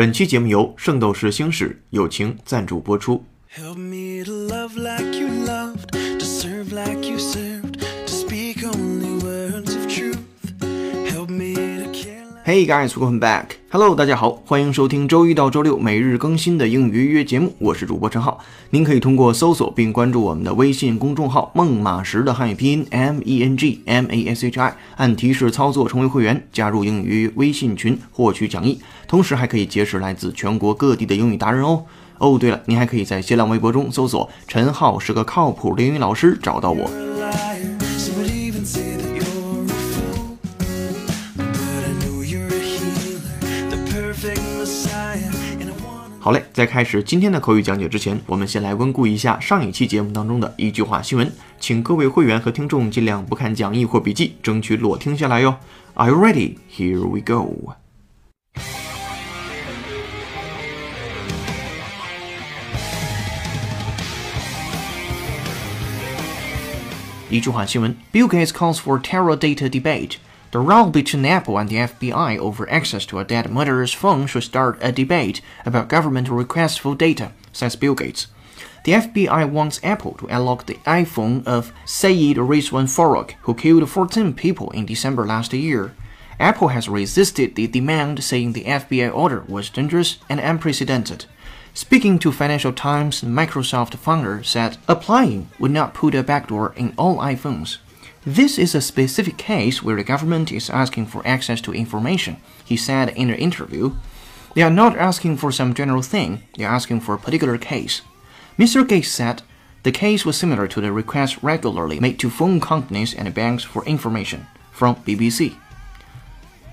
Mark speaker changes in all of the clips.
Speaker 1: 本期节目由《圣斗士星矢》友情赞助播出。
Speaker 2: Help me to love like you loved, to serve like you served, to speak only words of truth. Help me to care like
Speaker 1: Hey guys, welcome back. Hello，大家好，欢迎收听周一到周六每日更新的英语约约节目，我是主播陈浩。您可以通过搜索并关注我们的微信公众号“孟马时”的汉语拼音 M E N G M A S H I，按提示操作成为会员，加入英语微信群获取讲义，同时还可以结识来自全国各地的英语达人哦。哦，对了，您还可以在新浪微博中搜索“陈浩是个靠谱的英语老师”找到我。好嘞，在开始今天的口语讲解之前，我们先来温故一下上一期节目当中的一句话新闻，请各位会员和听众尽量不看讲义或笔记，争取裸听下来哟。Are you ready? Here we go. 一句话新闻：Bill Gates calls for terror data debate. The row between Apple and the FBI over access to a dead murderer's phone should start a debate about government requests for data, says Bill Gates. The FBI wants Apple to unlock the iPhone of Sayed Rizwan Farouk, who killed 14 people in December last year. Apple has resisted the demand, saying the FBI order was dangerous and unprecedented. Speaking to Financial Times, Microsoft founder said applying would not put a backdoor in all iPhones. This is a specific case where the government is asking for access to information, he said in an interview. They are not asking for some general thing, they are asking for a particular case. Mr. Gates said the case was similar to the requests regularly made to phone companies and banks for information from BBC.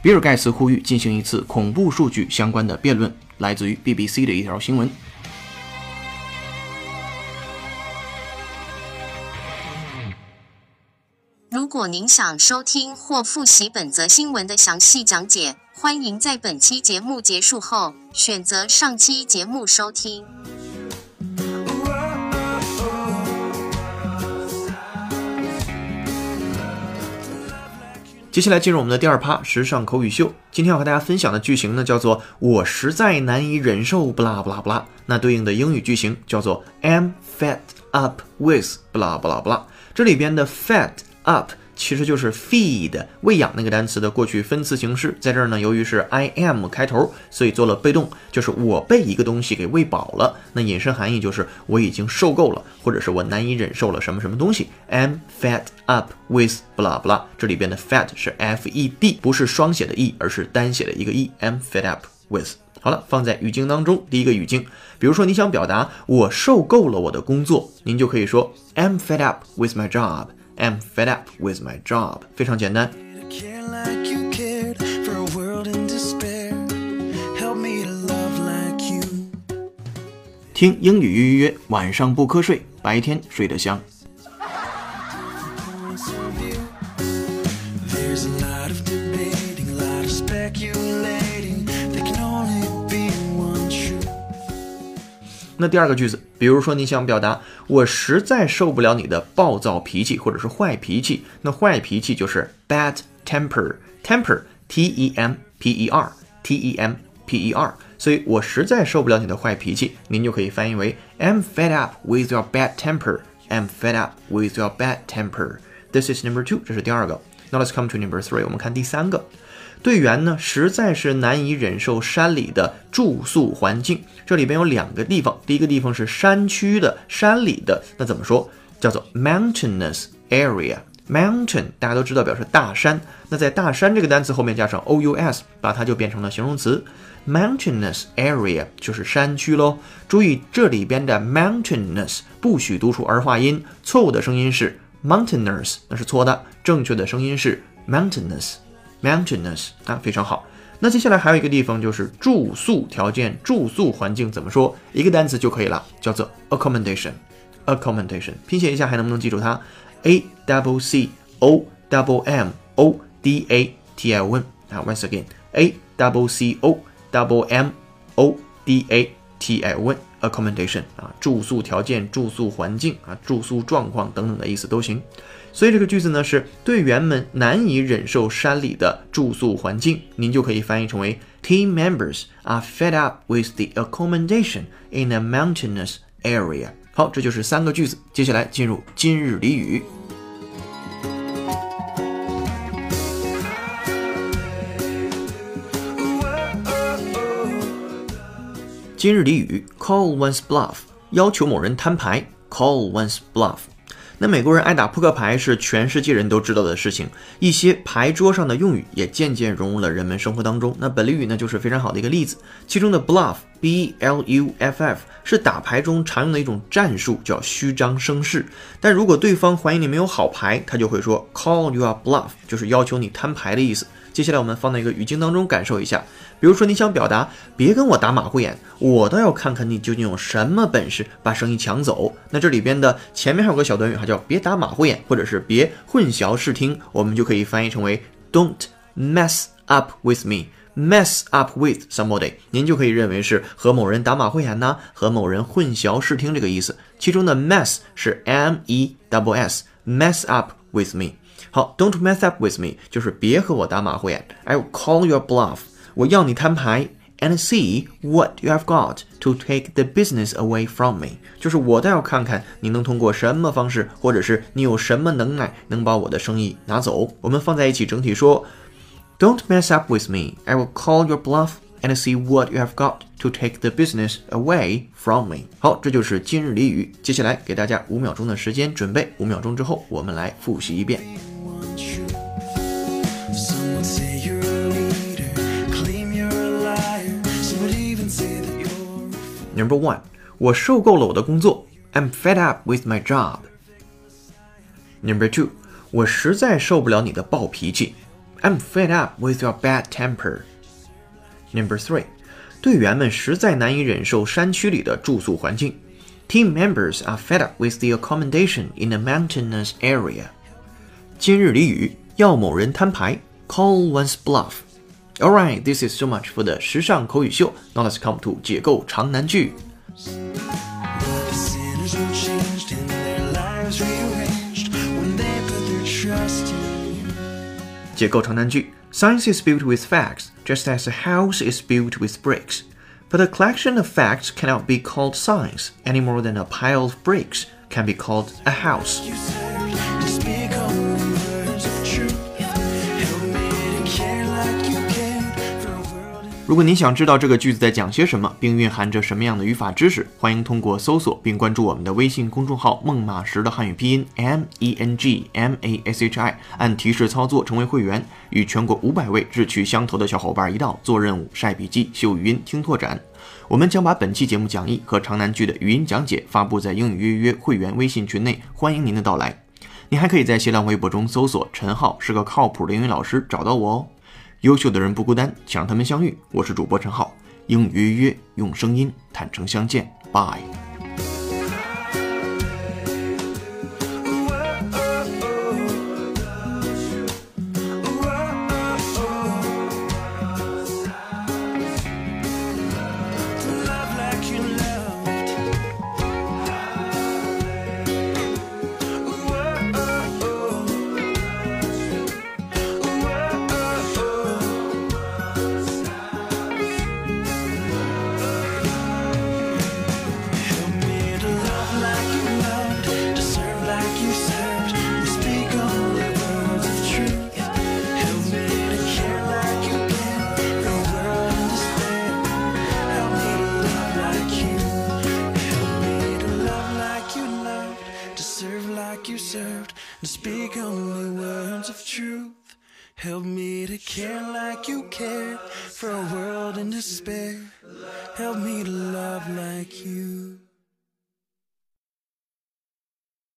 Speaker 1: 比尔盖茨呼吁进行一次恐怖数据相关的辩论，来自于 BBC 的一条新闻。
Speaker 3: 您想收听或复习本则新闻的详细讲解，欢迎在本期节目结束后选择上期节目收听。
Speaker 1: 接下来进入我们的第二趴时尚口语秀。今天要和大家分享的句型呢，叫做“我实在难以忍受”，不拉不拉不拉。那对应的英语句型叫做 “am fed up with”，不拉不拉不拉。这里边的 “fed up” 其实就是 feed 喂养那个单词的过去分词形式，在这儿呢，由于是 I am 开头，所以做了被动，就是我被一个东西给喂饱了。那引申含义就是我已经受够了，或者是我难以忍受了什么什么东西。I'm fed up with blah blah，这里边的 fed 是 f e d，不是双写的 e，而是单写的一个 e。I'm fed up with。好了，放在语境当中，第一个语境，比如说你想表达我受够了我的工作，您就可以说 I'm fed up with my job。I'm fed up with my job，非常简单。
Speaker 2: To care like you cared for a world in despair. Help me to love like you.
Speaker 1: 听英语约约约，晚上不瞌睡，白天睡得香。那第二个句子，比如说你想表达我实在受不了你的暴躁脾气或者是坏脾气，那坏脾气就是 bad temper，temper t e m p e r t e m p e r，所以我实在受不了你的坏脾气，您就可以翻译为 I'm fed up with your bad temper。I'm fed up with your bad temper. This is number two，这是第二个。Now let's come to number three，我们看第三个。队员呢实在是难以忍受山里的住宿环境。这里边有两个地方，第一个地方是山区的、山里的，那怎么说？叫做 mountainous area。mountain 大家都知道表示大山，那在大山这个单词后面加上 o u s，把它就变成了形容词。mountainous area 就是山区喽。注意这里边的 mountainous 不许读出儿化音，错误的声音是 mountainous，那是错的，正确的声音是 mountainous。Mountainous 啊，非常好。那接下来还有一个地方就是住宿条件、住宿环境怎么说？一个单词就可以了，叫做 accommodation。accommodation 拼写一下还能不能记住它？a double c o double m o d a t i o n 啊，once again a double c o double m o d a t i o n accommodation 啊，住宿条件、住宿环境啊、住宿状况等等的意思都行。所以这个句子呢是队员们难以忍受山里的住宿环境，您就可以翻译成为 Team members are fed up with the accommodation in a mountainous area。好，这就是三个句子。接下来进入今日俚语。今日俚语：call one's bluff，要求某人摊牌。call one's bluff。那美国人爱打扑克牌是全世界人都知道的事情，一些牌桌上的用语也渐渐融入了人们生活当中。那本俚语呢，就是非常好的一个例子。其中的 bluff，b l u f f，是打牌中常用的一种战术，叫虚张声势。但如果对方怀疑你没有好牌，他就会说 call your bluff，就是要求你摊牌的意思。接下来我们放在一个语境当中感受一下，比如说你想表达别跟我打马虎眼，我倒要看看你究竟有什么本事把生意抢走。那这里边的前面还有个小短语，它叫别打马虎眼，或者是别混淆视听，我们就可以翻译成为 Don't mess up with me。mess up with somebody，您就可以认为是和某人打马虎眼呐，和某人混淆视听这个意思。其中的 mess 是 m e double s，mess up with me。好，Don't mess up with me，就是别和我打马虎眼。，I'll call your bluff，我要你摊牌。And see what you have got to take the business away from me，就是我倒要看看你能通过什么方式，或者是你有什么能耐能把我的生意拿走。我们放在一起整体说，Don't mess up with me. I will call your bluff and see what you have got to take the business away from me。好，这就是今日俚语。接下来给大家五秒钟的时间准备，五秒钟之后我们来复习一遍。Number one，我受够了我的工作，I'm fed up with my job。Number two，我实在受不了你的暴脾气，I'm fed up with your bad temper。Number three，队员们实在难以忍受山区里的住宿环境，Team members are fed up with the accommodation in a mountainous area。今日俚语，要某人摊牌，call one's bluff。 Alright, this is so much for the 时尚口语秀。Now let's come to 解构长难句。
Speaker 2: The sinners were changed and their lives rearranged when they put their trust in you.
Speaker 1: 解构长难句：Science is built with facts, just as a house is built with bricks. But a collection of facts cannot be called science any more than a pile of bricks can be called a house. 如果您想知道这个句子在讲些什么，并蕴含着什么样的语法知识，欢迎通过搜索并关注我们的微信公众号“孟马时的汉语拼音 M E N G M A S H I”，按提示操作成为会员，与全国五百位志趣相投的小伙伴一道做任务、晒笔记、秀语音、听拓展。我们将把本期节目讲义和长难句的语音讲解发布在英语约约会员微信群内，欢迎您的到来。您还可以在新浪微博中搜索“陈浩是个靠谱的英语老师”找到我哦。优秀的人不孤单，想让他们相遇。我是主播陈浩，英语约约用声音坦诚相见。Bye。
Speaker 2: To speak only words of truth. Help me to care like you cared for a world in despair. Help me to love like you.